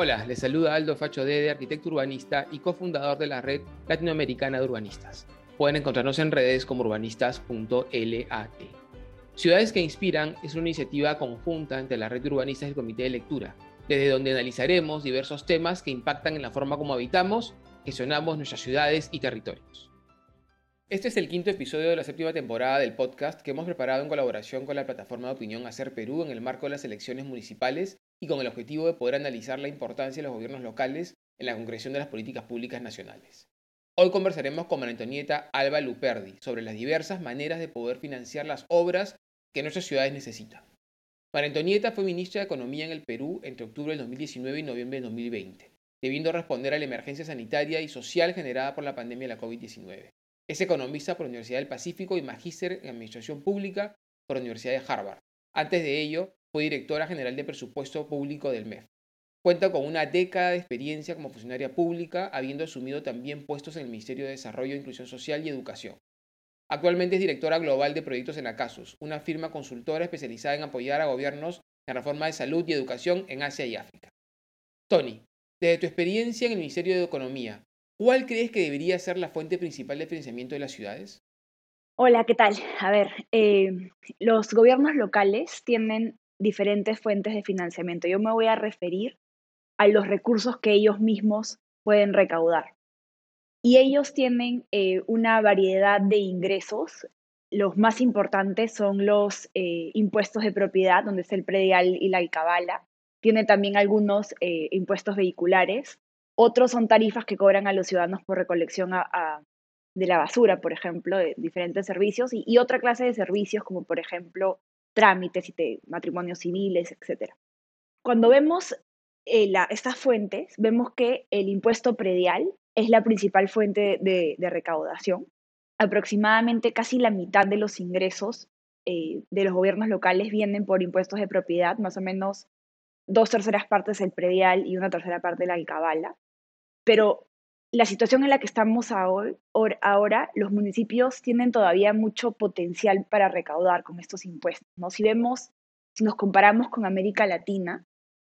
Hola, les saluda Aldo Facho Dede, arquitecto urbanista y cofundador de la red latinoamericana de urbanistas. Pueden encontrarnos en redes como urbanistas.lat. Ciudades que Inspiran es una iniciativa conjunta entre la red de urbanistas y el comité de lectura, desde donde analizaremos diversos temas que impactan en la forma como habitamos, gestionamos nuestras ciudades y territorios. Este es el quinto episodio de la séptima temporada del podcast que hemos preparado en colaboración con la plataforma de opinión Hacer Perú en el marco de las elecciones municipales y con el objetivo de poder analizar la importancia de los gobiernos locales en la concreción de las políticas públicas nacionales. Hoy conversaremos con María Antonieta Alba Luperdi sobre las diversas maneras de poder financiar las obras que nuestras ciudades necesitan. María Antonieta fue ministra de Economía en el Perú entre octubre del 2019 y noviembre del 2020, debiendo responder a la emergencia sanitaria y social generada por la pandemia de la COVID-19. Es economista por la Universidad del Pacífico y magíster en Administración Pública por la Universidad de Harvard. Antes de ello, fue directora general de presupuesto público del MEF. Cuenta con una década de experiencia como funcionaria pública, habiendo asumido también puestos en el Ministerio de Desarrollo, Inclusión Social y Educación. Actualmente es directora global de proyectos en ACASUS, una firma consultora especializada en apoyar a gobiernos en reforma de salud y educación en Asia y África. Tony, desde tu experiencia en el Ministerio de Economía, ¿cuál crees que debería ser la fuente principal de financiamiento de las ciudades? Hola, ¿qué tal? A ver, eh, los gobiernos locales tienen diferentes fuentes de financiamiento. Yo me voy a referir a los recursos que ellos mismos pueden recaudar. Y ellos tienen eh, una variedad de ingresos. Los más importantes son los eh, impuestos de propiedad, donde es el predial y la alcabala. Tiene también algunos eh, impuestos vehiculares. Otros son tarifas que cobran a los ciudadanos por recolección de la basura, por ejemplo, de diferentes servicios. y otra clase de servicios, como por ejemplo trámites y de matrimonios civiles, etc. Cuando vemos eh, estas fuentes, vemos que el impuesto predial es la principal fuente de, recaudación. Aproximadamente casi la mitad de los ingresos eh, de los gobiernos locales vienen por impuestos de propiedad, más o menos dos terceras partes el predial y una tercera parte la alcabala. Pero la situación en la que estamos ahora, los municipios tienen todavía mucho potencial para recaudar con estos impuestos. Si vemos, si nos comparamos con América Latina,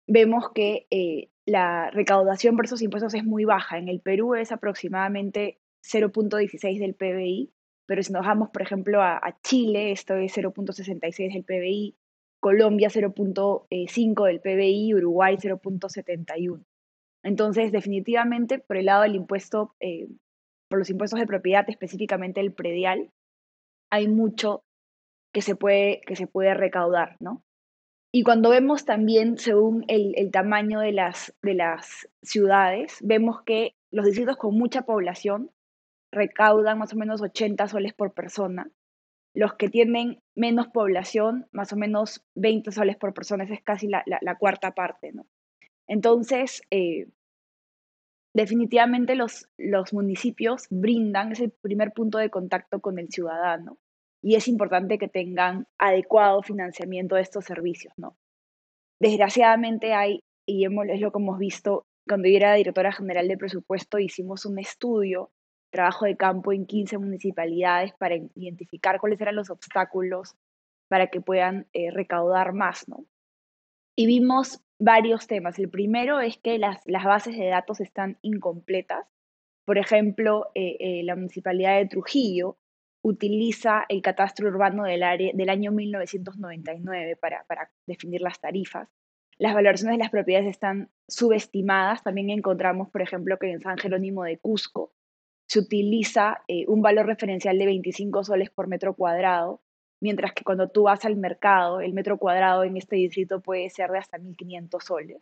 vemos que eh, la recaudación por esos impuestos es muy baja. En el Perú es aproximadamente 0.16 del PBI, pero si nos vamos, por ejemplo, a, a Chile, esto es 0.66 del PBI, Colombia 0.5 del PBI, Uruguay 0.71. Entonces, definitivamente, por el lado del impuesto, eh, por los impuestos de propiedad, específicamente el predial, hay mucho que se puede, que se puede recaudar, ¿no? Y cuando vemos también, según el, tamaño de las, de las ciudades, vemos que los distritos con mucha población recaudan más o menos 80 soles por persona. Los que tienen menos población, más o menos 20 soles por persona, esa es casi la, la cuarta parte, ¿no? Entonces, eh, definitivamente los, los municipios brindan ese primer punto de contacto con el ciudadano y es importante que tengan adecuado financiamiento de estos servicios, ¿no? Desgraciadamente hay, y es lo que hemos visto, cuando yo era directora general de presupuesto, hicimos un estudio, trabajo de campo en 15 municipalidades para identificar cuáles eran los obstáculos para que puedan eh, recaudar más, ¿no? Y vimos varios temas. El primero es que las, bases de datos están incompletas. Por ejemplo, eh, eh, la Municipalidad de Trujillo utiliza el catastro urbano del, área, del año 1999 para, definir las tarifas. Las valoraciones de las propiedades están subestimadas. También encontramos, por ejemplo, que en San Jerónimo de Cusco se utiliza eh, un valor referencial de 25 soles por metro cuadrado mientras que cuando tú vas al mercado, el metro cuadrado en este distrito puede ser de hasta 1.500 soles.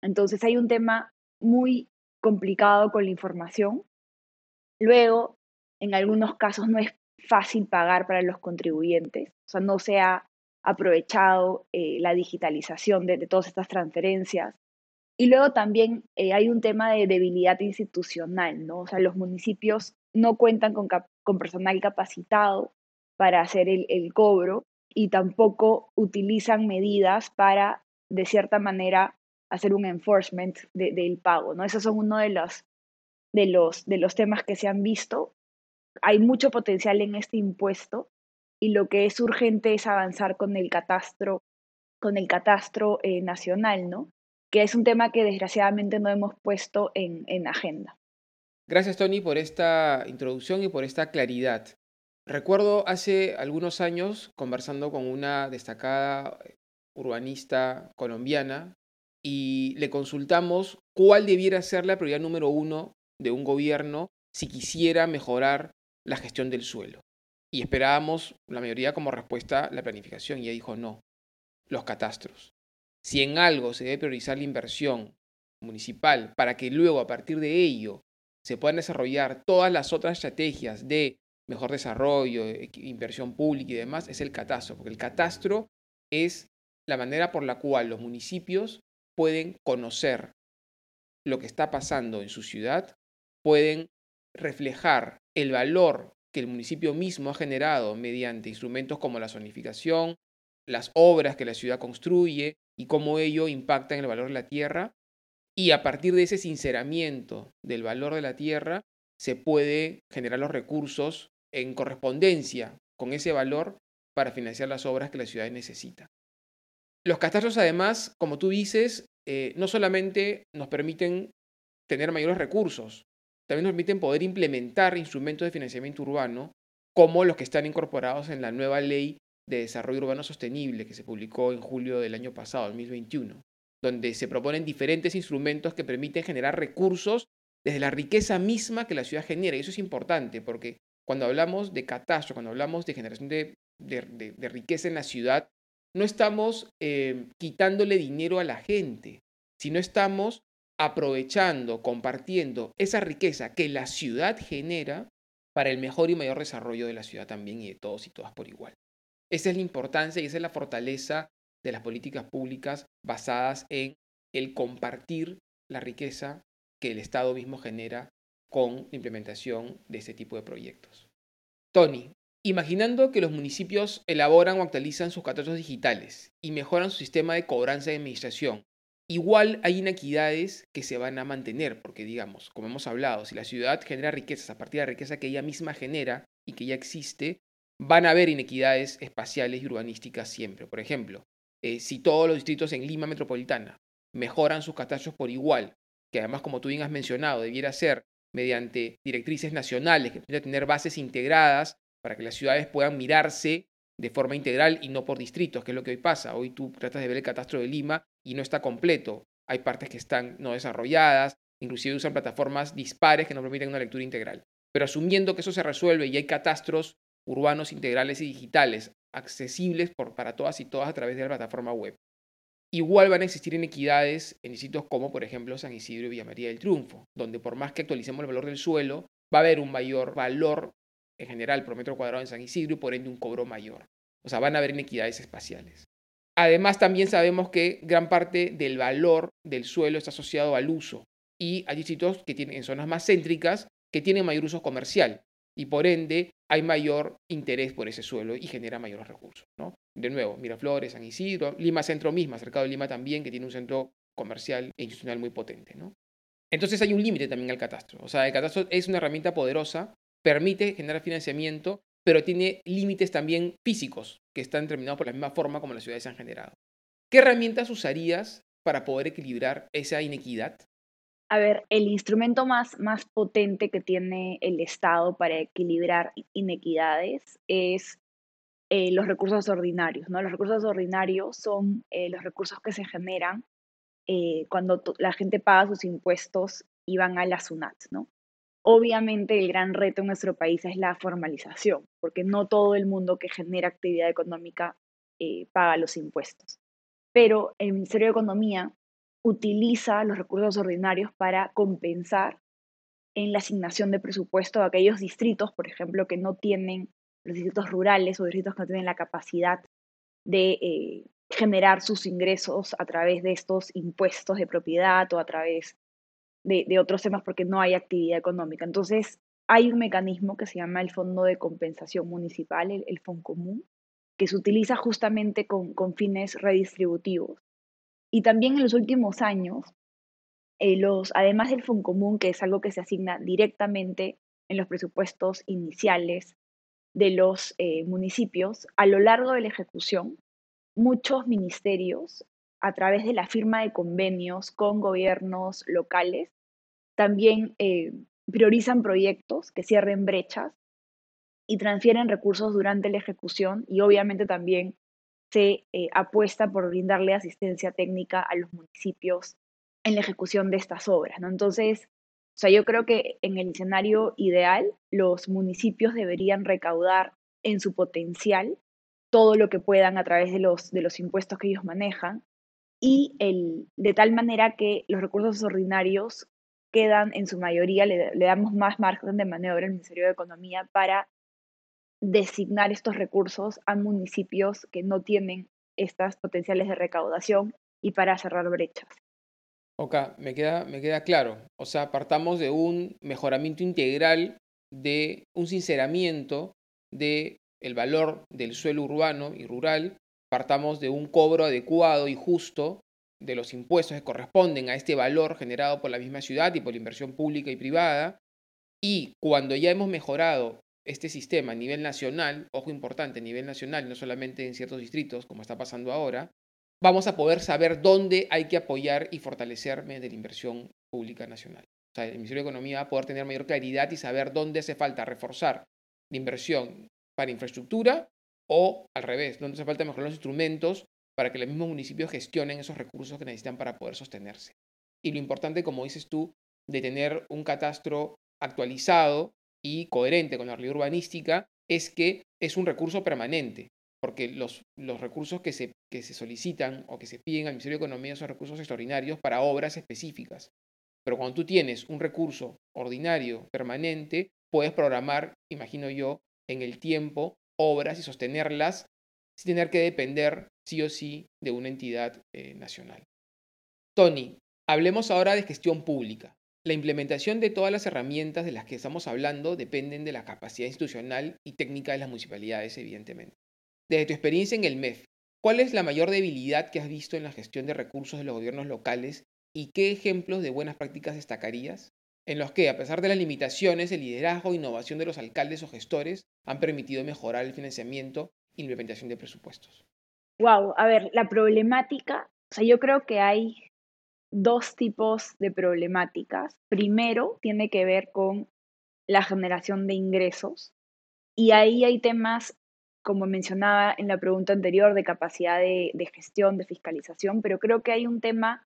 Entonces hay un tema muy complicado con la información. Luego, en algunos casos no es fácil pagar para los contribuyentes, o sea, no se ha aprovechado eh, la digitalización de, todas estas transferencias. Y luego también eh, hay un tema de debilidad institucional, ¿no? O sea, los municipios no cuentan con, con personal capacitado, para hacer el, cobro y tampoco utilizan medidas para, de cierta manera, hacer un enforcement del pago, ¿no? Esos son uno de los, de, los, de los temas que se han visto. Hay mucho potencial en este impuesto y lo que es urgente es avanzar con el catastro, con el catastro eh, nacional, ¿no? que es un tema que desgraciadamente no hemos puesto en, en agenda. Gracias, Tony, por esta introducción y por esta claridad. Recuerdo hace algunos años conversando con una destacada urbanista colombiana y le consultamos cuál debiera ser la prioridad número uno de un gobierno si quisiera mejorar la gestión del suelo. Y esperábamos, la mayoría como respuesta, la planificación. Y ella dijo, no, los catastros. Si en algo se debe priorizar la inversión municipal para que luego a partir de ello se puedan desarrollar todas las otras estrategias de mejor desarrollo, inversión pública y demás, es el catastro, porque el catastro es la manera por la cual los municipios pueden conocer lo que está pasando en su ciudad, pueden reflejar el valor que el municipio mismo ha generado mediante instrumentos como la zonificación, las obras que la ciudad construye y cómo ello impacta en el valor de la tierra. Y a partir de ese sinceramiento del valor de la tierra, se puede generar los recursos en correspondencia con ese valor para financiar las obras que la ciudad necesita. Los catastros, además, como tú dices, eh, no solamente nos permiten tener mayores recursos, también nos permiten poder implementar instrumentos de financiamiento urbano como los que están incorporados en la nueva ley de desarrollo urbano sostenible que se publicó en julio del año pasado, 2021, donde se proponen diferentes instrumentos que permiten generar recursos desde la riqueza misma que la ciudad genera. Y eso es importante porque cuando hablamos de catastro, cuando hablamos de generación de, riqueza en la ciudad, no estamos eh, quitándole dinero a la gente, sino estamos aprovechando, compartiendo esa riqueza que la ciudad genera para el mejor y mayor desarrollo de la ciudad también y de todos y todas por igual. Esa es la importancia y esa es la fortaleza de las políticas públicas basadas en el compartir la riqueza que el Estado mismo genera con la implementación de este tipo de proyectos. Tony, imaginando que los municipios elaboran o actualizan sus catastros digitales y mejoran su sistema de cobranza y administración, igual hay inequidades que se van a mantener, porque digamos, como hemos hablado, si la ciudad genera riquezas a partir de la riqueza que ella misma genera y que ya existe, van a haber inequidades espaciales y urbanísticas siempre. Por ejemplo, eh, si todos los distritos en Lima Metropolitana mejoran sus catastros por igual, que además, como tú bien has mencionado, debiera ser mediante directrices nacionales que permitan tener bases integradas para que las ciudades puedan mirarse de forma integral y no por distritos, que es lo que hoy pasa. Hoy tú tratas de ver el catastro de Lima y no está completo. Hay partes que están no desarrolladas, inclusive usan plataformas dispares que no permiten una lectura integral. Pero asumiendo que eso se resuelve y hay catastros urbanos integrales y digitales accesibles por, para todas y todas a través de la plataforma web. Igual van a existir inequidades en sitios como, por ejemplo, San Isidro y Villa María del Triunfo, donde por más que actualicemos el valor del suelo, va a haber un mayor valor en general por metro cuadrado en San Isidro y por ende un cobro mayor. O sea, van a haber inequidades espaciales. Además, también sabemos que gran parte del valor del suelo está asociado al uso y hay sitios que tienen en zonas más céntricas que tienen mayor uso comercial y por ende hay mayor interés por ese suelo y genera mayores recursos. ¿no? De nuevo, Miraflores, San Isidro, Lima Centro misma, cercado de Lima también, que tiene un centro comercial e institucional muy potente. ¿no? Entonces hay un límite también al catastro. O sea, el catastro es una herramienta poderosa, permite generar financiamiento, pero tiene límites también físicos que están determinados por la misma forma como las ciudades se han generado. ¿Qué herramientas usarías para poder equilibrar esa inequidad? A ver, el instrumento más, más potente que tiene el Estado para equilibrar inequidades es eh, los recursos ordinarios, ¿no? Los recursos ordinarios son eh, los recursos que se generan eh, cuando la gente paga sus impuestos y van a la SUNAT, ¿no? Obviamente el gran reto en nuestro país es la formalización, porque no todo el mundo que genera actividad económica paga los impuestos. Pero el Ministerio de Economía utiliza los recursos ordinarios para compensar en la asignación de presupuesto a aquellos distritos, por ejemplo, que no tienen, los distritos rurales o distritos que no tienen la capacidad de eh, generar sus ingresos a través de estos impuestos de propiedad o a través de, otros temas porque no hay actividad económica. Entonces, hay un mecanismo que se llama el Fondo de Compensación Municipal, el, el Común, que se utiliza justamente con fines redistributivos y también en los últimos años, eh, los, además del Común, que es algo que se asigna directamente en los presupuestos iniciales de los eh, municipios, a lo largo de la ejecución, muchos ministerios a través de la firma de convenios con gobiernos locales, también eh, priorizan proyectos que cierren brechas y transfieren recursos durante la ejecución y obviamente también se eh, apuesta por brindarle asistencia técnica a los municipios en la ejecución de estas obras. Entonces, o sea, yo creo que en el escenario ideal los municipios deberían recaudar en su potencial todo lo que puedan a través de los, de los impuestos que ellos manejan y el, de tal manera que los recursos ordinarios quedan en su mayoría, le, damos más margen de maniobra al Ministerio de Economía para designar estos recursos a municipios que no tienen estas potenciales de recaudación y para cerrar brechas. Ok, me queda, me queda claro. O sea, partamos de un mejoramiento integral, de un sinceramiento de el valor del suelo urbano y rural, partamos de un cobro adecuado y justo de los impuestos que corresponden a este valor generado por la misma ciudad y por la inversión pública y privada. Y cuando ya hemos mejorado este sistema a nivel nacional, ojo importante, a nivel nacional, no solamente en ciertos distritos, como está pasando ahora, vamos a poder saber dónde hay que apoyar y fortalecer mediante la inversión pública nacional. O sea, el Ministerio de Economía va a poder tener mayor claridad y saber dónde hace falta reforzar la inversión para infraestructura o al revés, dónde hace falta mejorar los instrumentos para que los mismos municipios gestionen esos recursos que necesitan para poder sostenerse. Y lo importante, como dices tú, de tener un catastro actualizado y coherente con la realidad urbanística es que es un recurso permanente, porque los, los recursos que se, que se solicitan o que se piden al Ministerio de Economía son recursos extraordinarios para obras específicas. Pero cuando tú tienes un recurso ordinario permanente, puedes programar, imagino yo, en el tiempo obras y sostenerlas sin tener que depender sí o sí de una entidad eh, nacional. Tony, hablemos ahora de gestión pública. La implementación de todas las herramientas de las que estamos hablando dependen de la capacidad institucional y técnica de las municipalidades, evidentemente. Desde tu experiencia en el MEF, ¿cuál es la mayor debilidad que has visto en la gestión de recursos de los gobiernos locales y qué ejemplos de buenas prácticas destacarías? En los que, a pesar de las limitaciones, el liderazgo e innovación de los alcaldes o gestores han permitido mejorar el financiamiento e implementación de presupuestos. Wow, a ver, la problemática, o sea, yo creo que hay dos tipos de problemáticas. Primero, tiene que ver con la generación de ingresos y ahí hay temas, como mencionaba en la pregunta anterior, de capacidad de, gestión, de fiscalización, pero creo que hay un tema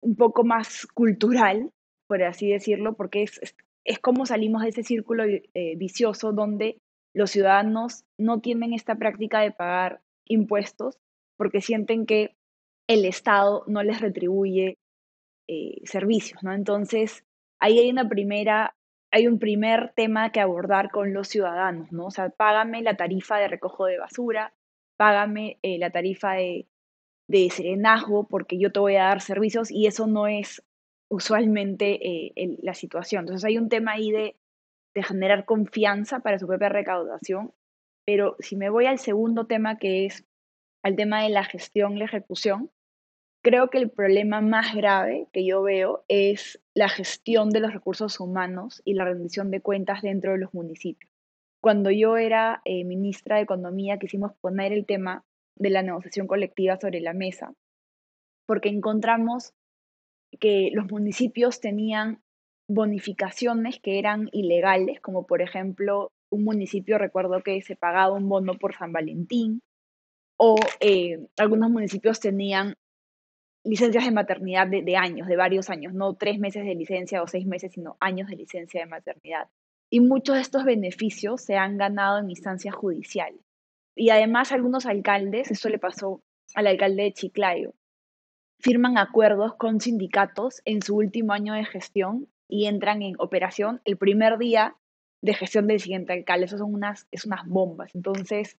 un poco más cultural, por así decirlo, porque es, es, como salimos de ese círculo eh, vicioso donde los ciudadanos no tienen esta práctica de pagar impuestos porque sienten que el Estado no les retribuye eh, servicios, ¿no? Entonces, ahí hay una primera, hay un primer tema que abordar con los ciudadanos, ¿no? O sea, págame la tarifa de recojo de basura, págame eh, la tarifa de, de, serenazgo, porque yo te voy a dar servicios y eso no es usualmente eh, la situación. Entonces, hay un tema ahí de, de generar confianza para su propia recaudación, pero si me voy al segundo tema, que es al tema de la gestión, la ejecución, creo que el problema más grave que yo veo es la gestión de los recursos humanos y la rendición de cuentas dentro de los municipios. Cuando yo era eh, ministra de Economía quisimos poner el tema de la negociación colectiva sobre la mesa, porque encontramos que los municipios tenían bonificaciones que eran ilegales, como por ejemplo un municipio, recuerdo que se pagaba un bono por San Valentín, o eh, algunos municipios tenían licencias de maternidad de, años, de varios años, no tres meses de licencia o seis meses, sino años de licencia de maternidad. Y muchos de estos beneficios se han ganado en instancias judiciales. Y además algunos alcaldes, esto le pasó al alcalde de Chiclayo, firman acuerdos con sindicatos en su último año de gestión y entran en operación el primer día de gestión del siguiente alcalde. Eso son unas, es unas bombas. Entonces,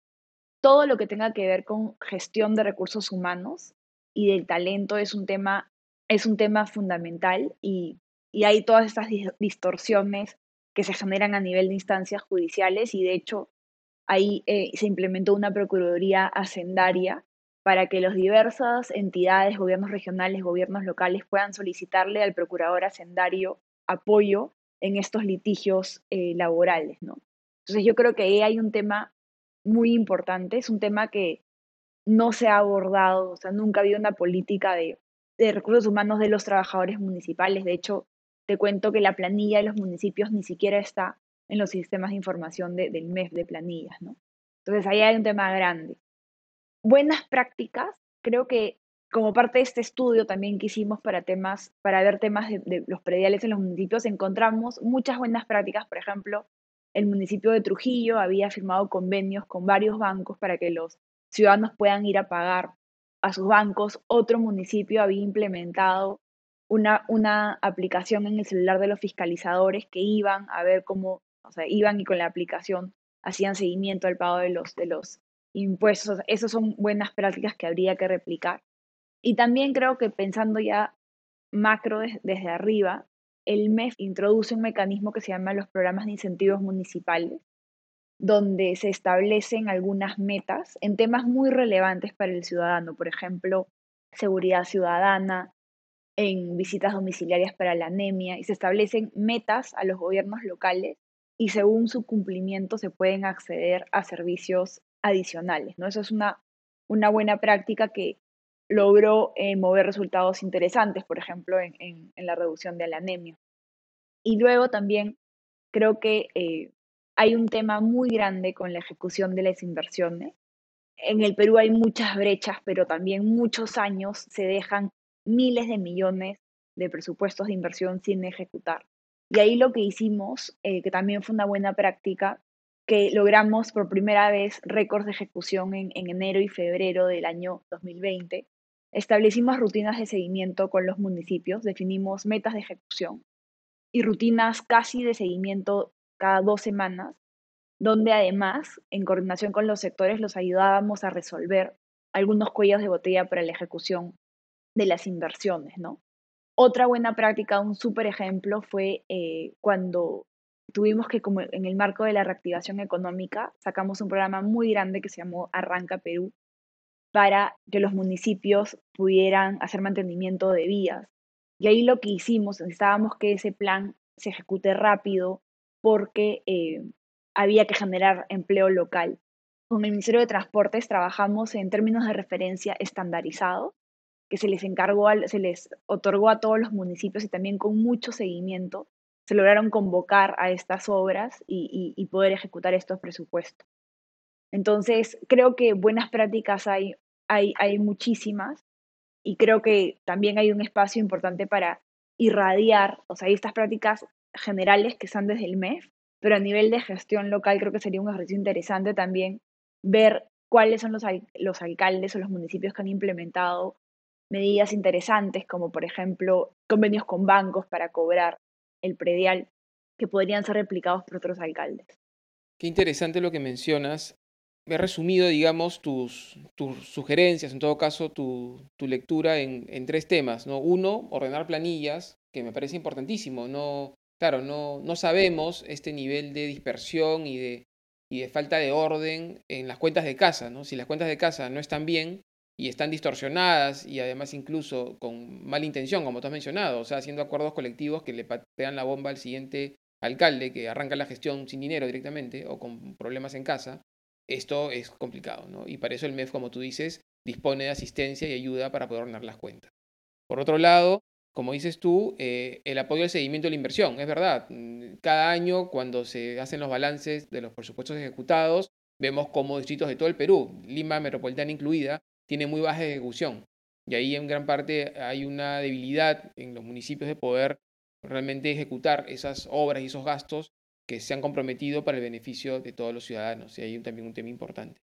todo lo que tenga que ver con gestión de recursos humanos y del talento es un tema, es un tema fundamental y, hay todas estas distorsiones que se generan a nivel de instancias judiciales y de hecho ahí eh, se implementó una Procuraduría Hacendaria para que las diversas entidades, gobiernos regionales, gobiernos locales puedan solicitarle al procurador hacendario apoyo en estos litigios eh, laborales, ¿no? Entonces yo creo que ahí hay un tema muy importante, es un tema que no se ha abordado, o sea, nunca había una política de, de recursos humanos de los trabajadores municipales. De hecho, te cuento que la planilla de los municipios ni siquiera está en los sistemas de información del MEF de planillas, ¿no? Entonces ahí hay un tema grande. Buenas prácticas, creo que como parte de este estudio también que hicimos para temas, para ver temas de, los prediales en los municipios, encontramos muchas buenas prácticas. Por ejemplo, el municipio de Trujillo había firmado convenios con varios bancos para que los ciudadanos puedan ir a pagar a sus bancos. Otro municipio había implementado una, una aplicación en el celular de los fiscalizadores que iban a ver cómo, o sea, iban y con la aplicación hacían seguimiento al pago de los, de los impuestos. esas son buenas prácticas que habría que replicar. Y también creo que pensando ya macro desde arriba, el MEF introduce un mecanismo que se llama los programas de incentivos municipales, donde se establecen algunas metas en temas muy relevantes para el ciudadano, por ejemplo, seguridad ciudadana, en visitas domiciliarias para la anemia, y se establecen metas a los gobiernos locales y según su cumplimiento se pueden acceder a servicios adicionales. ¿no? Eso es una, una buena práctica que logró eh, mover resultados interesantes, por ejemplo, en, la reducción de la anemia. Y luego también creo que eh, hay un tema muy grande con la ejecución de las inversiones. En el Perú hay muchas brechas, pero también muchos años se dejan miles de millones de presupuestos de inversión sin ejecutar. Y ahí lo que hicimos, eh, que también fue una buena práctica, que logramos por primera vez récords de ejecución en, en enero y febrero del año 2020, Establecimos rutinas de seguimiento con los municipios, definimos metas de ejecución y rutinas casi de seguimiento cada dos semanas, donde además, en coordinación con los sectores, los ayudábamos a resolver algunos cuellos de botella para la ejecución de las inversiones, ¿no? Otra buena práctica, un súper ejemplo, fue eh, cuando tuvimos que, como en el marco de la reactivación económica, sacamos un programa muy grande que se llamó Arranca Perú, para que los municipios pudieran hacer mantenimiento de vías. Y ahí lo que hicimos, necesitábamos que ese plan se ejecute rápido porque eh, había que generar empleo local. Con el Ministerio de Transportes trabajamos en términos de referencia estandarizados, que se les encargó, se les otorgó a todos los municipios y también con mucho seguimiento se lograron convocar a estas obras y poder ejecutar estos presupuestos. Entonces, creo que buenas prácticas hay hay, hay muchísimas y creo que también hay un espacio importante para irradiar, o sea, estas prácticas generales que están desde el MEF, pero a nivel de gestión local creo que sería un ejercicio interesante también ver cuáles son los, los alcaldes o los municipios que han implementado medidas interesantes, como por ejemplo convenios con bancos para cobrar el predial, que podrían ser replicados por otros alcaldes. Qué interesante lo que mencionas he resumido, digamos, tus, tus sugerencias, en todo caso, tu, tu lectura en, en, tres temas. ¿no? Uno, ordenar planillas, que me parece importantísimo. No, claro, no, no sabemos este nivel de dispersión y de, y de falta de orden en las cuentas de casa. ¿no? Si las cuentas de casa no están bien y están distorsionadas y además incluso con mala intención, como tú has mencionado, o sea, haciendo acuerdos colectivos que le patean la bomba al siguiente alcalde que arranca la gestión sin dinero directamente o con problemas en casa, esto es complicado, ¿no? Y para eso el MEF, como tú dices, dispone de asistencia y ayuda para poder ordenar las cuentas. Por otro lado, como dices tú, eh, el apoyo al seguimiento de la inversión, es verdad. Mm, cada año, cuando se hacen los balances de los presupuestos ejecutados, vemos cómo distritos de todo el Perú, Lima Metropolitana incluida, tiene muy baja ejecución. Y ahí en gran parte hay una debilidad en los municipios de poder realmente ejecutar esas obras y esos gastos que se han comprometido para el beneficio de todos los ciudadanos. Y hay también un tema importante.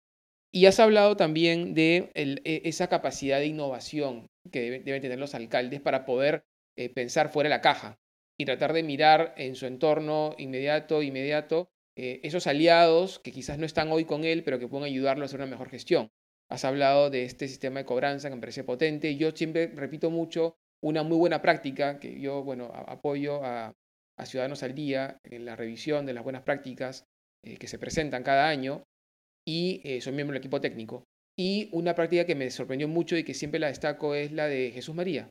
Y has hablado también de e, esa capacidad de innovación que deben, tener los alcaldes para poder eh, pensar fuera de la caja y tratar de mirar en su entorno inmediato, inmediato, eh, esos aliados que quizás no están hoy con él, pero que pueden ayudarlo a hacer una mejor gestión. Has hablado de este sistema de cobranza que me parece potente. Yo siempre repito mucho una muy buena práctica que yo, bueno, apoyo a, Ciudadanos al Día en la revisión de las buenas prácticas eh, que se presentan cada año y eh, soy miembro del equipo técnico. Y una práctica que me sorprendió mucho y que siempre la destaco es la de Jesús María,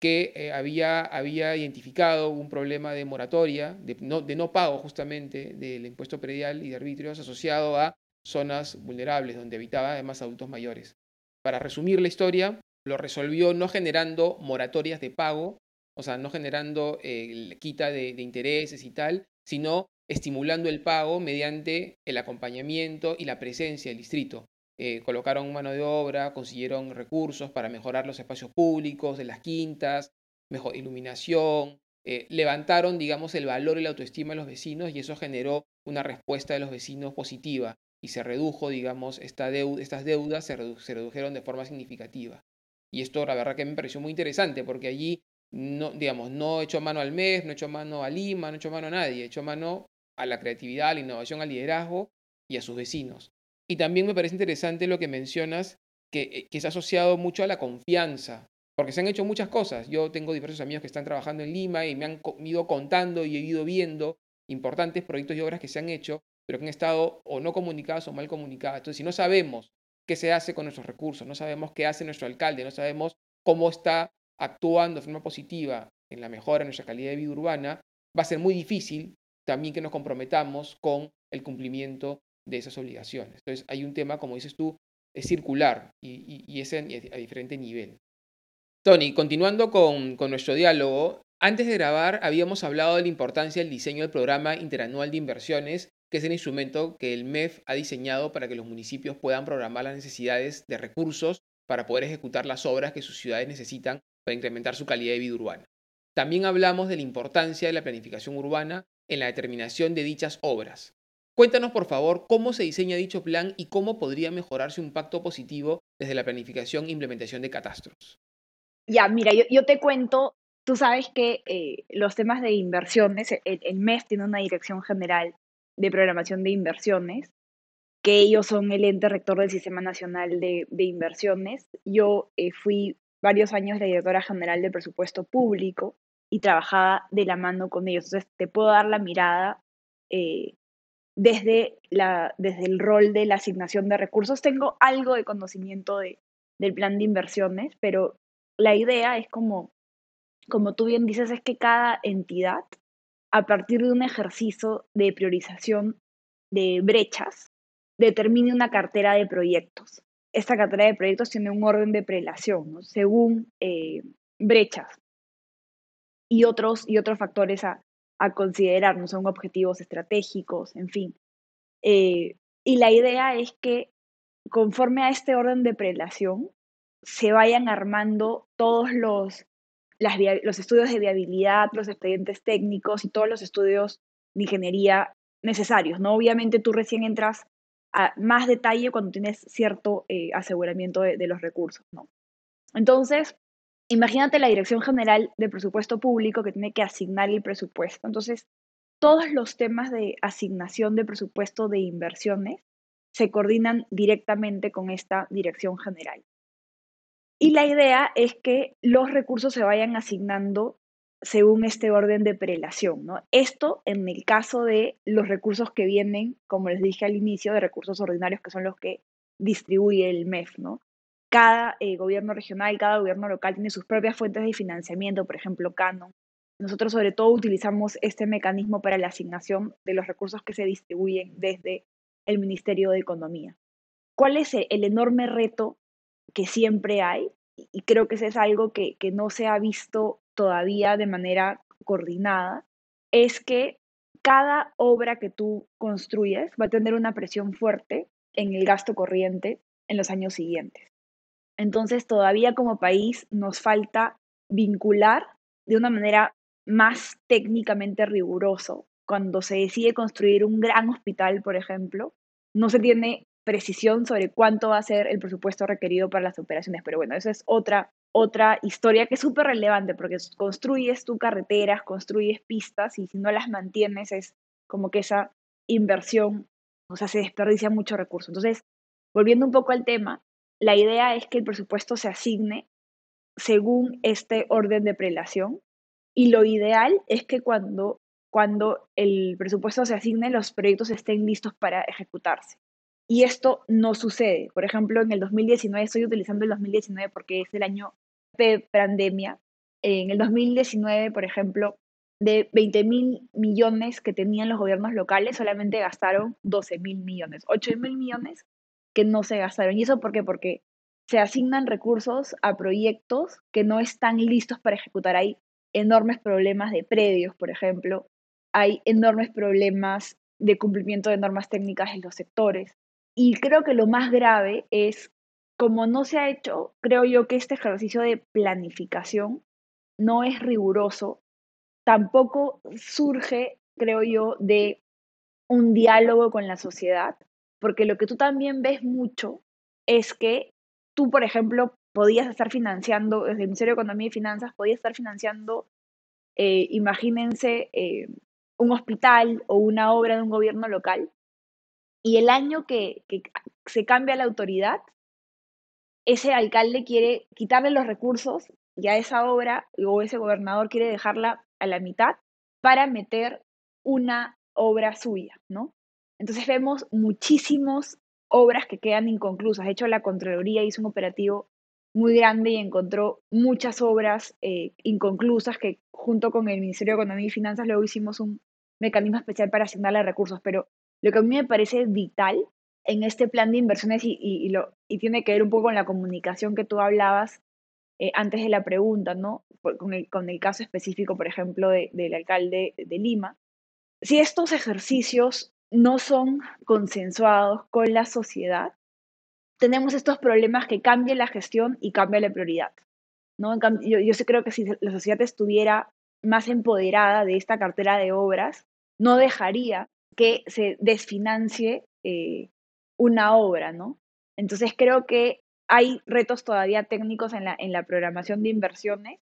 que eh, había, había identificado un problema de moratoria, de no, de no pago justamente del impuesto predial y de arbitrios asociado a zonas vulnerables donde habitaban además adultos mayores. Para resumir la historia, lo resolvió no generando moratorias de pago, o sea, no generando eh, quita de, intereses y tal, sino estimulando el pago mediante el acompañamiento y la presencia del distrito. Eh, colocaron mano de obra, consiguieron recursos para mejorar los espacios públicos de las quintas, mejor iluminación, eh, levantaron, digamos, el valor y la autoestima de los vecinos y eso generó una respuesta de los vecinos positiva y se redujo, digamos, esta estas deudas se, redujeron de forma significativa. Y esto, la verdad, que me pareció muy interesante porque allí, no, digamos, no echó mano al MES, no echó mano a Lima, no echó mano a nadie, echó mano a la creatividad, a la innovación, al liderazgo y a sus vecinos. Y también me parece interesante lo que mencionas, que, eh, que es asociado mucho a la confianza, porque se han hecho muchas cosas. Yo tengo diversos amigos que están trabajando en Lima y me han ido contando y he ido viendo importantes proyectos y obras que se han hecho, pero que han estado o no comunicadas o mal comunicadas. Entonces, si no sabemos qué se hace con nuestros recursos, no sabemos qué hace nuestro alcalde, no sabemos cómo está actuando de forma positiva en la mejora de nuestra calidad de vida urbana, va a ser muy difícil también que nos comprometamos con el cumplimiento de esas obligaciones. Entonces, hay un tema, como dices tú, es circular y, es a diferente nivel. Tony, continuando con, con nuestro diálogo, antes de grabar habíamos hablado de la importancia del diseño del programa interanual de inversiones que es el instrumento que el MEF ha diseñado para que los municipios puedan programar las necesidades de recursos para poder ejecutar las obras que sus ciudades necesitan para incrementar su calidad de vida urbana. También hablamos de la importancia de la planificación urbana en la determinación de dichas obras. Cuéntanos, por favor, cómo se diseña dicho plan y cómo podría mejorarse un pacto positivo desde la planificación e implementación de catastros. Ya, mira, yo, te cuento, tú sabes que eh, los temas de inversiones, el, el MEF tiene una dirección general de Programación de Inversiones, que ellos son el ente rector del Sistema Nacional de, Inversiones. Yo eh, fui varios años la directora general de presupuesto público y trabajaba de la mano con ellos. Entonces, te puedo dar la mirada eh, desde, la, desde el rol de la asignación de recursos. Tengo algo de conocimiento de, del plan de inversiones, pero la idea es como, como tú bien dices, es que cada entidad a partir de un ejercicio de priorización de brechas, determine una cartera de proyectos. Esta cartera de proyectos tiene un orden de prelación, según eh, brechas y otros, y otros factores a, considerar, no son objetivos estratégicos, en fin. Eh, y la idea es que conforme a este orden de prelación, se vayan armando todos los los estudios de viabilidad, los expedientes técnicos y todos los estudios de ingeniería necesarios, ¿no? Obviamente tú recién entras a más detalle cuando tienes cierto eh, aseguramiento de, los recursos, ¿no? Entonces, imagínate la Dirección General de Presupuesto Público que tiene que asignar el presupuesto. Entonces, todos los temas de asignación de presupuesto de inversiones se coordinan directamente con esta Dirección General. Y la idea es que los recursos se vayan asignando según este orden de prelación. ¿no? Esto en el caso de los recursos que vienen, como les dije al inicio, de recursos ordinarios que son los que distribuye el MEF. ¿no? Cada eh, gobierno regional, cada gobierno local tiene sus propias fuentes de financiamiento, por ejemplo, Canon. Nosotros sobre todo utilizamos este mecanismo para la asignación de los recursos que se distribuyen desde el Ministerio de Economía. ¿Cuál es el enorme reto que siempre hay, y creo que eso es algo que, no se ha visto todavía de manera coordinada, es que cada obra que tú construyes va a tener una presión fuerte en el gasto corriente en los años siguientes. Entonces, todavía como país nos falta vincular de una manera más técnicamente riguroso. Cuando se decide construir un gran hospital, por ejemplo, no se tiene precisión sobre cuánto va a ser el presupuesto requerido para las operaciones. Pero bueno, esa es otra, otra historia que es súper relevante porque construyes tu carreteras, construyes pistas y si no las mantienes es como que esa inversión, o sea, se desperdicia mucho recurso. Entonces, volviendo un poco al tema, la idea es que el presupuesto se asigne según este orden de prelación y lo ideal es que cuando, cuando el presupuesto se asigne los proyectos estén listos para ejecutarse. Y esto no sucede. Por ejemplo, en el 2019, estoy utilizando el 2019 porque es el año de pandemia. En el 2019, por ejemplo, de 20 mil millones que tenían los gobiernos locales, solamente gastaron 12 mil millones, 8 mil millones que no se gastaron. ¿Y eso por qué? Porque se asignan recursos a proyectos que no están listos para ejecutar. Hay enormes problemas de predios, por ejemplo, hay enormes problemas de cumplimiento de normas técnicas en los sectores. Y creo que lo más grave es, como no se ha hecho, creo yo que este ejercicio de planificación no es riguroso, tampoco surge, creo yo, de un diálogo con la sociedad, porque lo que tú también ves mucho es que tú, por ejemplo, podías estar financiando, desde el Ministerio de Economía y Finanzas, podías estar financiando, eh, imagínense, eh, un hospital o una obra de un gobierno local, y el año que, que se cambia la autoridad, ese alcalde quiere quitarle los recursos y a esa obra o ese gobernador quiere dejarla a la mitad para meter una obra suya, ¿no? Entonces vemos muchísimas obras que quedan inconclusas. De hecho, la Contraloría hizo un operativo muy grande y encontró muchas obras eh, inconclusas que junto con el Ministerio de Economía y Finanzas luego hicimos un mecanismo especial para asignarle recursos. Pero lo que a mí me parece vital en este plan de inversiones y, lo, y tiene que ver un poco con la comunicación que tú hablabas eh, antes de la pregunta, ¿no? con, el, caso específico, por ejemplo, del alcalde de Lima. Si estos ejercicios no son consensuados con la sociedad, tenemos estos problemas que cambia la gestión y cambia la prioridad. ¿no? Yo, yo creo que si la sociedad estuviera más empoderada de esta cartera de obras, no dejaría que se desfinancie eh, una obra, ¿no? Entonces creo que hay retos todavía técnicos en la, en la programación de inversiones,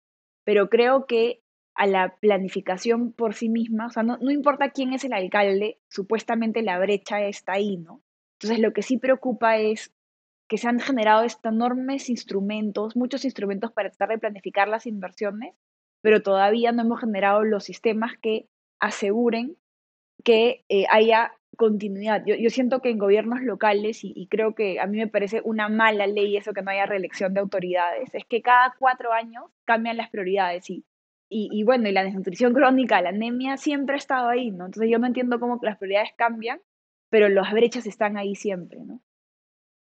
pero creo que a la planificación por sí misma, o sea, no, no, importa quién es el alcalde, supuestamente la brecha está ahí, ¿no? Entonces lo que sí preocupa es que se han generado estos enormes instrumentos, muchos instrumentos para tratar de planificar las inversiones, pero todavía no hemos generado los sistemas que aseguren que eh, haya continuidad. Yo, yo, siento que en gobiernos locales, y, creo que a mí me parece una mala ley eso que no haya reelección de autoridades, es que cada cuatro años cambian las prioridades y, y, bueno, y la desnutrición crónica, la anemia siempre ha estado ahí, ¿no? Entonces yo no entiendo cómo las prioridades cambian, pero las brechas están ahí siempre, ¿no?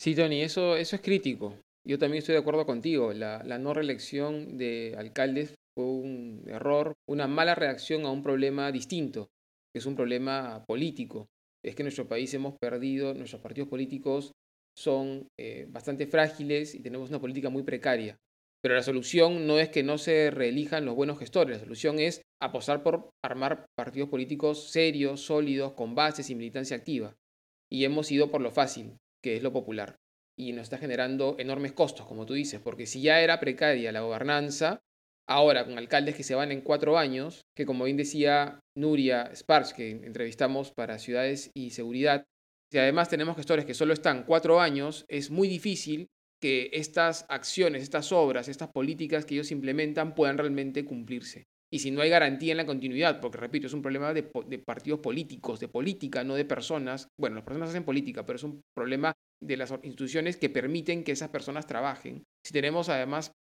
Sí, Tony, eso, eso es crítico. Yo también estoy de acuerdo contigo. La, la no reelección de alcaldes fue un error, una mala reacción a un problema distinto, que es un problema político es que en nuestro país hemos perdido, nuestros partidos políticos son eh, bastante frágiles y tenemos una política muy precaria. Pero la solución no es que no se reelijan los buenos gestores, la solución es apostar por armar partidos políticos serios, sólidos, con bases y militancia activa. Y hemos ido por lo fácil, que es lo popular. Y nos está generando enormes costos, como tú dices, porque si ya era precaria la gobernanza, ahora con alcaldes que se van en cuatro años, que como bien decía Nuria Sparks, que entrevistamos para Ciudades y Seguridad, si además tenemos gestores que solo están cuatro años, es muy difícil que estas acciones, estas obras, estas políticas que ellos implementan puedan realmente cumplirse. Y si no hay garantía en la continuidad, porque repito, es un problema de, partidos políticos, de política, no de personas. Bueno, las personas hacen política, pero es un problema de las instituciones que permiten que esas personas trabajen. Si tenemos además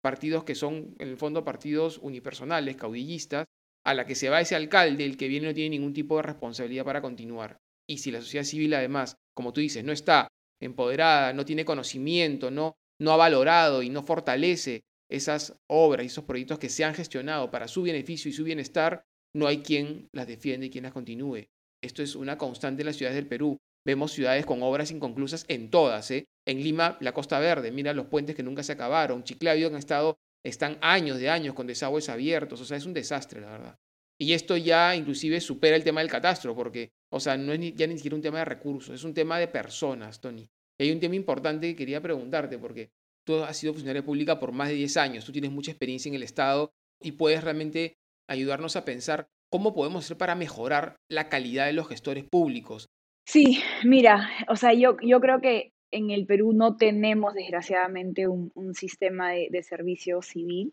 partidos que son en el fondo partidos unipersonales, caudillistas, a la que se va ese alcalde, el que viene no tiene ningún tipo de responsabilidad para continuar. Y si la sociedad civil además, como tú dices, no está empoderada, no tiene conocimiento, no, no ha valorado y no fortalece esas obras y esos proyectos que se han gestionado para su beneficio y su bienestar, no hay quien las defiende y quien las continúe. Esto es una constante en las ciudades del Perú. Vemos ciudades con obras inconclusas en todas. ¿eh? En Lima, la Costa Verde, mira los puentes que nunca se acabaron. Chiclayo han estado, están años de años con desagües abiertos. O sea, es un desastre, la verdad. Y esto ya inclusive supera el tema del catastro, porque, o sea, no es ya ni siquiera un tema de recursos, es un tema de personas, Tony. Y hay un tema importante que quería preguntarte, porque tú has sido funcionaria pública por más de 10 años, tú tienes mucha experiencia en el Estado y puedes realmente ayudarnos a pensar cómo podemos hacer para mejorar la calidad de los gestores públicos. Sí, mira, o sea, yo, yo creo que en el Perú no tenemos desgraciadamente un, sistema de, servicio civil.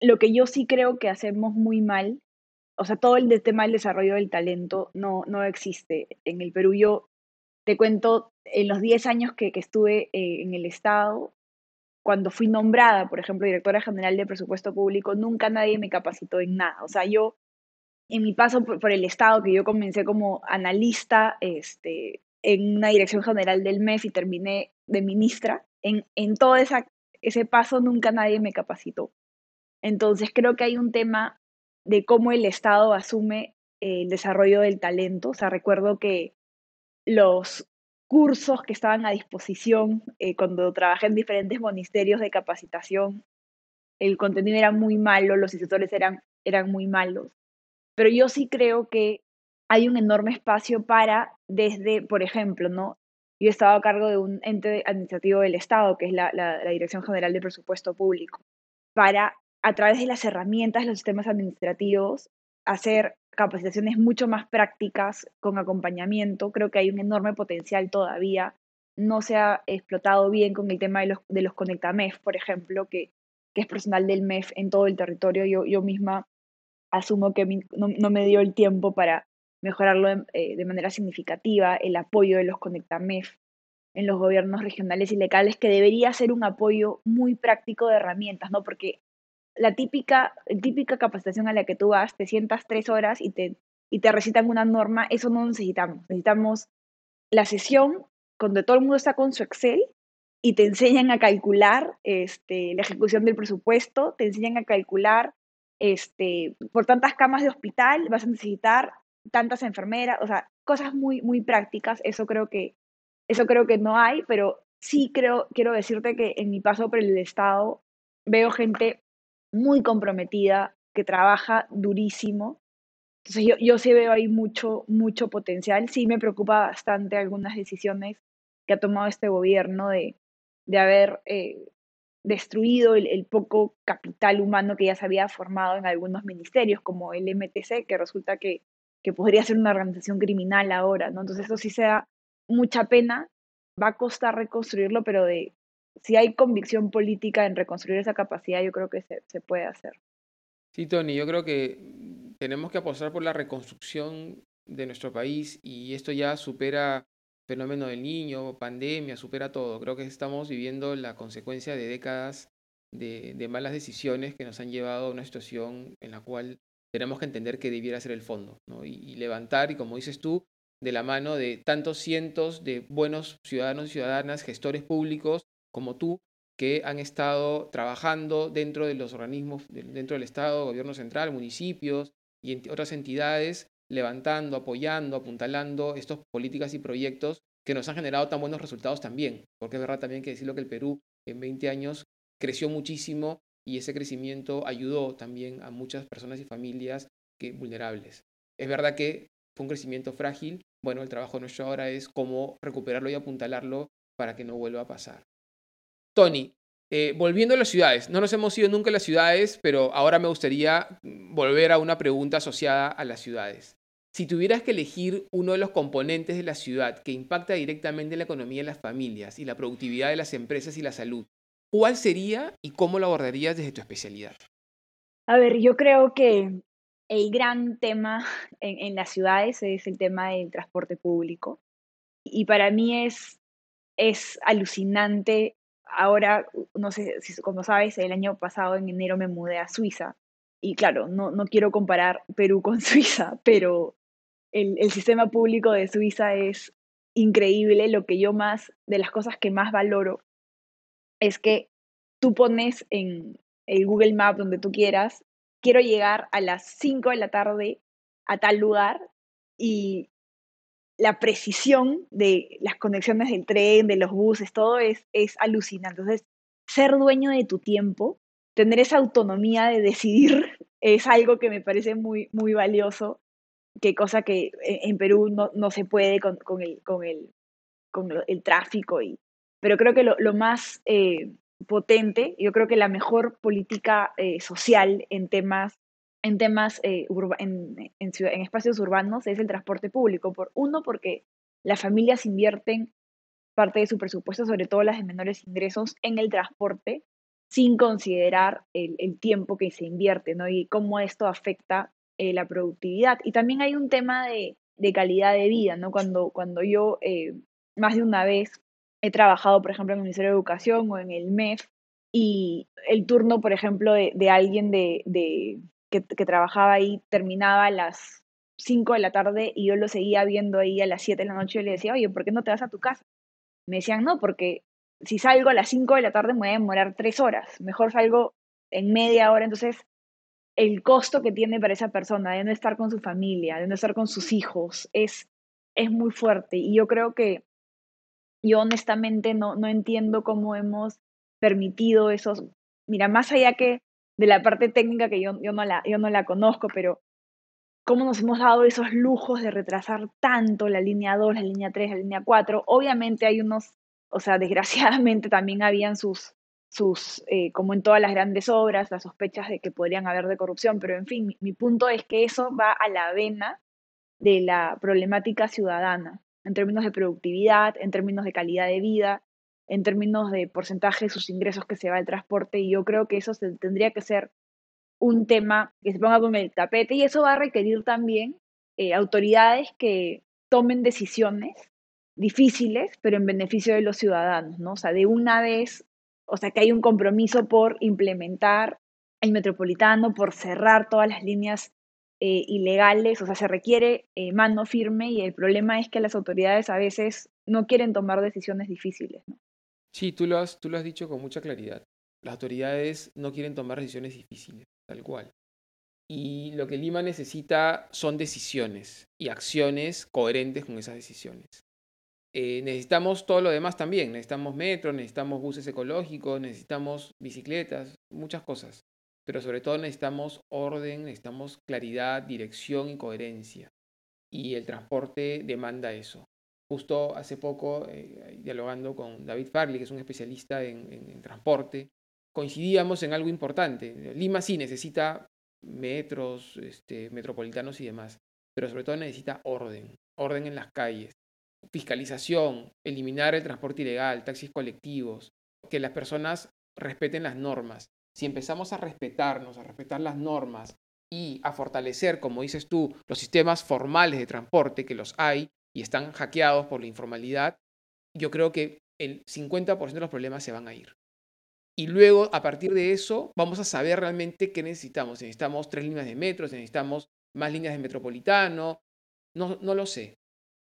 Lo que yo sí creo que hacemos muy mal, o sea, todo el tema del desarrollo del talento no, no existe en el Perú. Yo te cuento, en los 10 años que, estuve eh, en el Estado, cuando fui nombrada, por ejemplo, directora general de presupuesto público, nunca nadie me capacitó en nada. O sea, yo en mi paso por, el Estado, que yo comencé como analista este, en una dirección general del MEF y terminé de ministra, en, en todo esa, ese paso nunca nadie me capacitó. Entonces creo que hay un tema de cómo el Estado asume el desarrollo del talento. O sea, recuerdo que los cursos que estaban a disposición eh, cuando trabajé en diferentes ministerios de capacitación, el contenido era muy malo, los instructores eran, eran muy malos. Pero yo sí creo que hay un enorme espacio para, desde, por ejemplo, ¿no? Yo he estado a cargo de un ente administrativo del Estado, que es la, la, la Dirección General de Presupuesto Público, para, a través de las herramientas, los sistemas administrativos, hacer capacitaciones mucho más prácticas con acompañamiento. Creo que hay un enorme potencial todavía. No se ha explotado bien con el tema de los, de los Conectamef, por ejemplo, que, que es personal del MEF en todo el territorio. Yo, yo misma asumo que no, me dio el tiempo para mejorarlo de, eh, de, manera significativa, el apoyo de los Conectamef en los gobiernos regionales y locales, que debería ser un apoyo muy práctico de herramientas, ¿no? Porque la típica, típica capacitación a la que tú vas, te sientas tres horas y te, y te recitan una norma, eso no necesitamos. Necesitamos la sesión donde todo el mundo está con su Excel y te enseñan a calcular este, la ejecución del presupuesto, te enseñan a calcular este, por tantas camas de hospital vas a necesitar tantas enfermeras, o sea, cosas muy, muy prácticas, eso creo que, eso creo que no hay, pero sí creo, quiero decirte que en mi paso por el Estado veo gente muy comprometida, que trabaja durísimo. Entonces yo, yo sí veo ahí mucho, mucho potencial. Sí me preocupa bastante algunas decisiones que ha tomado este gobierno de, de haber eh, destruido el, poco capital humano que ya se había formado en algunos ministerios, como el MTC, que resulta que, que podría ser una organización criminal ahora, ¿no? Entonces eso sí se da mucha pena, va a costar reconstruirlo, pero de, si hay convicción política en reconstruir esa capacidad, yo creo que se, puede hacer. Sí, Tony, yo creo que tenemos que apostar por la reconstrucción de nuestro país y esto ya supera el fenómeno del niño, pandemia, supera todo. Creo que estamos viviendo la consecuencia de décadas de, malas decisiones que nos han llevado a una situación en la cual tenemos que entender que debiera ser el fondo y, y levantar, y como dices tú, de la mano de tantos cientos de buenos ciudadanos y ciudadanas, gestores públicos, como tú, que han estado trabajando dentro de los organismos, dentro del Estado, gobierno central, municipios y otras entidades, levantando, apoyando, apuntalando estas políticas y proyectos que nos han generado tan buenos resultados también, porque es verdad también que decirlo que el Perú en 20 años creció muchísimo y ese crecimiento ayudó también a muchas personas y familias que, vulnerables. Es verdad que fue un crecimiento frágil, bueno, el trabajo nuestro ahora es cómo recuperarlo y apuntalarlo para que no vuelva a pasar. Tony, eh, volviendo a las ciudades, no nos hemos ido nunca a las ciudades, pero ahora me gustaría volver a una pregunta asociada a las ciudades. Si tuvieras que elegir uno de los componentes de la ciudad que impacta directamente en la economía de las familias y la productividad de las empresas y la salud, ¿cuál sería y cómo lo abordarías desde tu especialidad? A ver, yo creo que el gran tema en, en las ciudades es el tema del transporte público. Y para mí es, es alucinante ahora, no sé si como sabes, el año pasado en enero me mudé a Suiza. Y claro, no, no quiero comparar Perú con Suiza, pero el, el, sistema público de Suiza es increíble. Lo que yo más, de las cosas que más valoro, es que tú pones en el Google Map donde tú quieras, quiero llegar a las 5 de la tarde a tal lugar y la precisión de las conexiones del tren, de los buses, todo es, es alucinante. Entonces, ser dueño de tu tiempo, tener esa autonomía de decidir es algo que me parece muy, muy valioso, que cosa que en Perú no, no se puede con, con, el, con, el, con el tráfico. Y, pero creo que lo, lo más eh, potente, yo creo que la mejor política eh, social en temas en temas, eh, en, en, espacios urbanos es el transporte público. Por, uno, porque las familias invierten parte de su presupuesto, sobre todo las de menores ingresos, en el transporte, sin considerar el, el tiempo que se invierte, ¿no? Y cómo esto afecta eh, la productividad. Y también hay un tema de, de calidad de vida, ¿no? Cuando, cuando yo eh, más de una vez he trabajado, por ejemplo, en el Ministerio de Educación o en el MEF, y el turno, por ejemplo, de, de alguien de, de, que, trabajaba ahí terminaba a las 5 de la tarde y yo lo seguía viendo ahí a las 7 de la noche y le decía, oye, ¿por qué no te vas a tu casa? Me decían, no, porque si salgo a las 5 de la tarde me voy a demorar 3 horas, mejor salgo en media hora, entonces el costo que tiene para esa persona de no estar con su familia, de no estar con sus hijos, es, es muy fuerte. Y yo creo que yo honestamente no, no entiendo cómo hemos permitido esos, mira, más allá que de la parte técnica que yo, yo, no, la, yo no la conozco, pero cómo nos hemos dado esos lujos de retrasar tanto la línea 2, la línea 3, la línea 4. Obviamente hay unos, o sea, desgraciadamente también habían sus, sus, eh, como en todas las grandes obras, las sospechas de que podrían haber de corrupción, pero en fin, mi, punto es que eso va a la vena de la problemática ciudadana, en términos de productividad, en términos de calidad de vida, en términos de porcentaje de sus ingresos que se va al transporte, y yo creo que eso tendría que ser un tema que se ponga con el tapete, y eso va a requerir también eh, autoridades que tomen decisiones difíciles, pero en beneficio de los ciudadanos, ¿no? O sea, de una vez o sea que hay un compromiso por implementar el metropolitano, por cerrar todas las líneas eh, ilegales, o sea, se requiere eh, mano firme y el problema es que las autoridades a veces no quieren tomar decisiones difíciles. Sí, tú lo, has, tú lo has dicho con mucha claridad. Las autoridades no quieren tomar decisiones difíciles, tal cual. Y lo que Lima necesita son decisiones y acciones coherentes con esas decisiones. Eh, necesitamos todo lo demás también. Necesitamos metros, necesitamos buses ecológicos, necesitamos bicicletas, muchas cosas. Pero sobre todo necesitamos orden, necesitamos claridad, dirección y coherencia. Y el transporte demanda eso. Justo hace poco, eh, dialogando con David Farley, que es un especialista en, transporte, coincidíamos en algo importante. Lima sí necesita metros, este, metropolitanos y demás, pero sobre todo necesita orden, orden en las calles, fiscalización, eliminar el transporte ilegal, taxis colectivos, que las personas respeten las normas. Si empezamos a respetarnos, a respetar las normas y a fortalecer, como dices tú, los sistemas formales de transporte, que los hay y están hackeados por la informalidad, yo creo que el 50% de los problemas se van a ir. Y luego, a partir de eso, vamos a saber realmente qué necesitamos. Necesitamos tres líneas de metro, necesitamos más líneas de metropolitano. No, no lo sé.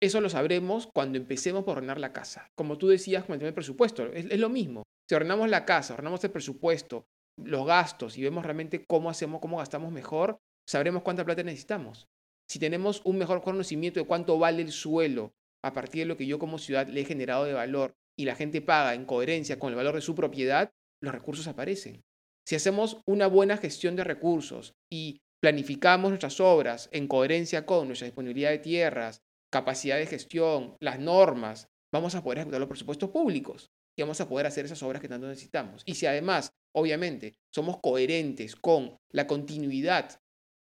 Eso lo sabremos cuando empecemos por ordenar la casa. Como tú decías con el tema del presupuesto, es, lo mismo. Si ordenamos la casa, ordenamos el presupuesto, los gastos y vemos realmente cómo hacemos, cómo gastamos mejor, sabremos cuánta plata necesitamos. Si tenemos un mejor conocimiento de cuánto vale el suelo a partir de lo que yo como ciudad le he generado de valor y la gente paga en coherencia con el valor de su propiedad, los recursos aparecen. Si hacemos una buena gestión de recursos y planificamos nuestras obras en coherencia con nuestra disponibilidad de tierras, capacidad de gestión, las normas, vamos a poder ejecutar los presupuestos públicos y vamos a poder hacer esas obras que tanto necesitamos. Y si además, obviamente, somos coherentes con la continuidad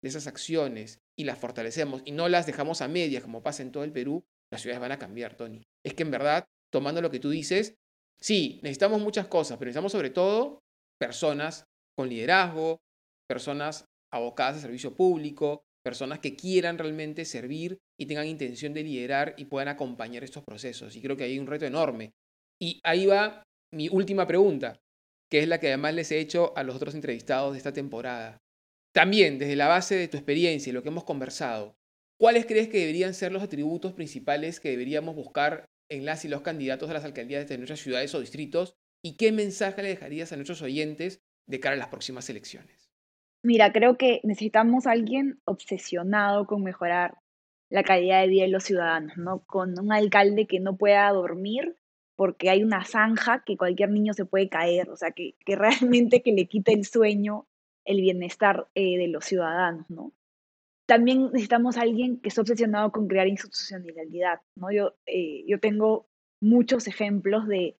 de esas acciones y las fortalecemos y no las dejamos a medias como pasa en todo el Perú, las ciudades van a cambiar, Tony. Es que en verdad, tomando lo que tú dices, sí, necesitamos muchas cosas, pero necesitamos sobre todo personas con liderazgo, personas abocadas al servicio público, personas que quieran realmente servir y tengan intención de liderar y puedan acompañar estos procesos. Y creo que hay un reto enorme. Y ahí va mi última pregunta, que es la que además les he hecho a los otros entrevistados de esta temporada. También, desde la base de tu experiencia y lo que hemos conversado, ¿cuáles crees que deberían ser los atributos principales que deberíamos buscar en las y los candidatos a las alcaldías de nuestras ciudades o distritos? ¿Y qué mensaje le dejarías a nuestros oyentes de cara a las próximas elecciones? Mira, creo que necesitamos a alguien obsesionado con mejorar la calidad de vida de los ciudadanos, ¿no? Con un alcalde que no pueda dormir porque hay una zanja que cualquier niño se puede caer, o sea, que, que realmente que le quite el sueño, el bienestar eh, de los ciudadanos, ¿no? También necesitamos a alguien que esté obsesionado con crear institucionalidad, ¿no? Yo, eh, yo tengo muchos ejemplos de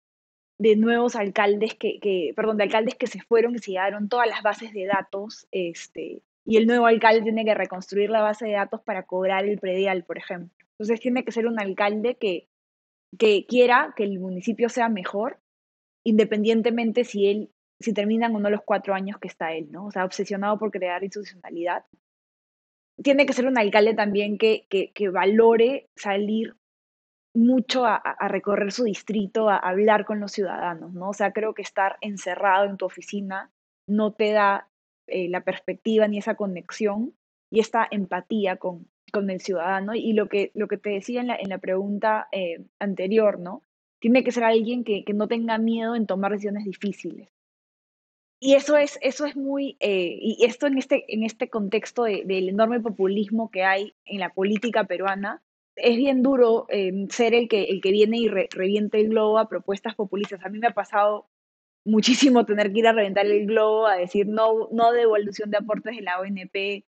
de nuevos alcaldes que, perdón, de alcaldes que se fueron y se llevaron todas las bases de datos, este, y el nuevo alcalde tiene que reconstruir la base de datos para cobrar el predial, por ejemplo. Entonces tiene que ser un alcalde que, que quiera que el municipio sea mejor, independientemente si él, si terminan o no los cuatro años que está él, ¿no? O sea, obsesionado por crear institucionalidad. Tiene que ser un alcalde también que, que, valore salir mucho a, recorrer su distrito, a hablar con los ciudadanos, ¿no? O sea, creo que estar encerrado en tu oficina no te da eh, la perspectiva ni esa conexión y esta empatía con, con el ciudadano. Y lo que, lo que te decía en la, en la pregunta eh, anterior, ¿no? Tiene que ser alguien que, que, no tenga miedo en tomar decisiones difíciles. Y eso es, eso es muy, eh, y esto en este, en este contexto del enorme populismo que hay en la política peruana, es bien duro eh, ser el que, el que viene y reviente el globo a propuestas populistas. A mí me ha pasado muchísimo tener que ir a reventar el globo, a decir no, no devolución de aportes de la ONP,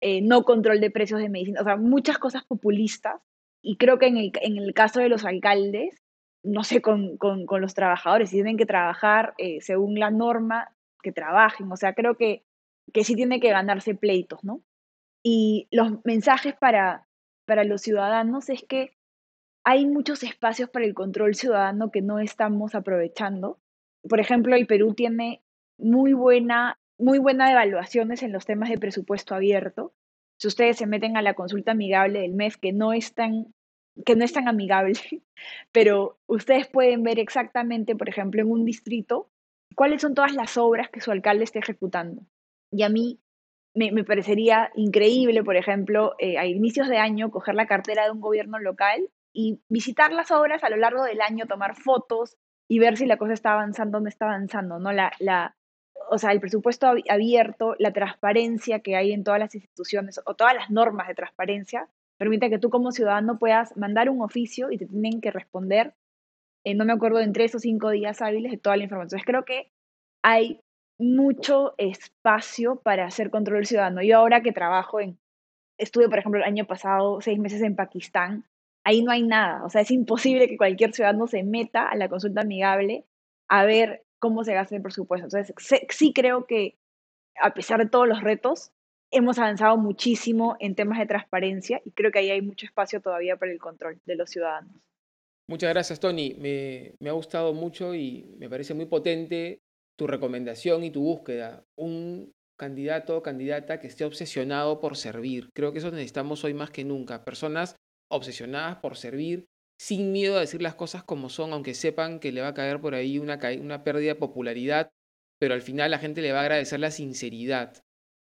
eh, no control de precios de medicina, o sea, muchas cosas populistas. Y creo que en el, en el caso de los alcaldes, no sé, con, con los trabajadores, si tienen que trabajar según la norma, que trabajen, o sea, creo que, que sí tiene que ganarse pleitos, ¿no? Y los mensajes para, para los ciudadanos es que hay muchos espacios para el control ciudadano que no estamos aprovechando. Por ejemplo, el Perú tiene muy buena, muy buena evaluaciones en los temas de presupuesto abierto. Si ustedes se meten a la consulta amigable del MEF, que no es tan, que no es tan amigable, pero ustedes pueden ver exactamente, por ejemplo, en un distrito, cuáles son todas las obras que su alcalde está ejecutando. Y a mí me, parecería increíble, por ejemplo, eh, a inicios de año, coger la cartera de un gobierno local y visitar las obras a lo largo del año, tomar fotos y ver si la cosa está avanzando o no está avanzando, ¿no? La, la, o sea, el presupuesto abierto, la transparencia que hay en todas las instituciones o todas las normas de transparencia, permite que tú como ciudadano puedas mandar un oficio y te tienen que responder eh, no me acuerdo, en tres o cinco días hábiles de toda la información. Entonces creo que hay mucho espacio para hacer control ciudadano. Yo ahora que trabajo en, estuve por ejemplo el año pasado seis meses en Pakistán, ahí no hay nada, o sea, es imposible que cualquier ciudadano se meta a la consulta amigable a ver cómo se gasta el presupuesto. Entonces, sí creo que a pesar de todos los retos, hemos avanzado muchísimo en temas de transparencia y creo que ahí hay mucho espacio todavía para el control de los ciudadanos. Muchas gracias, Tony. Me, ha gustado mucho y me parece muy potente tu recomendación y tu búsqueda. Un candidato o candidata que esté obsesionado por servir. Creo que eso necesitamos hoy más que nunca. Personas obsesionadas por servir, sin miedo a decir las cosas como son, aunque sepan que le va a caer por ahí una, pérdida de popularidad, pero al final la gente le va a agradecer la sinceridad.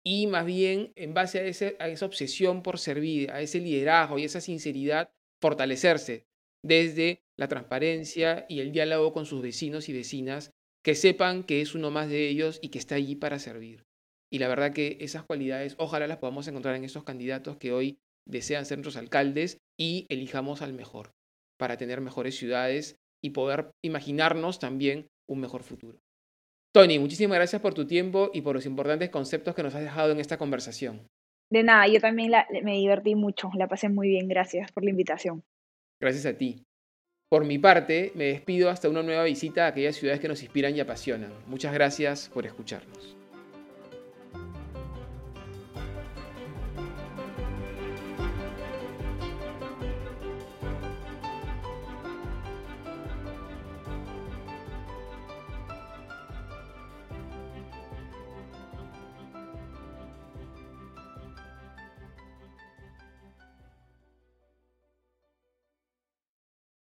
Y más bien, en base a esa obsesión por servir, a ese liderazgo y esa sinceridad, fortalecerse, desde la transparencia y el diálogo con sus vecinos y vecinas, que sepan que es uno más de ellos y que está allí para servir. Y la verdad que esas cualidades ojalá las podamos encontrar en esos candidatos que hoy desean ser nuestros alcaldes y elijamos al mejor para tener mejores ciudades y poder imaginarnos también un mejor futuro. Tony, muchísimas gracias por tu tiempo y por los importantes conceptos que nos has dejado en esta conversación. De nada, yo también me divertí mucho, la pasé muy bien, gracias por la invitación. Gracias a ti. Por mi parte, me despido hasta una nueva visita a aquellas ciudades que nos inspiran y apasionan. Muchas gracias por escucharnos.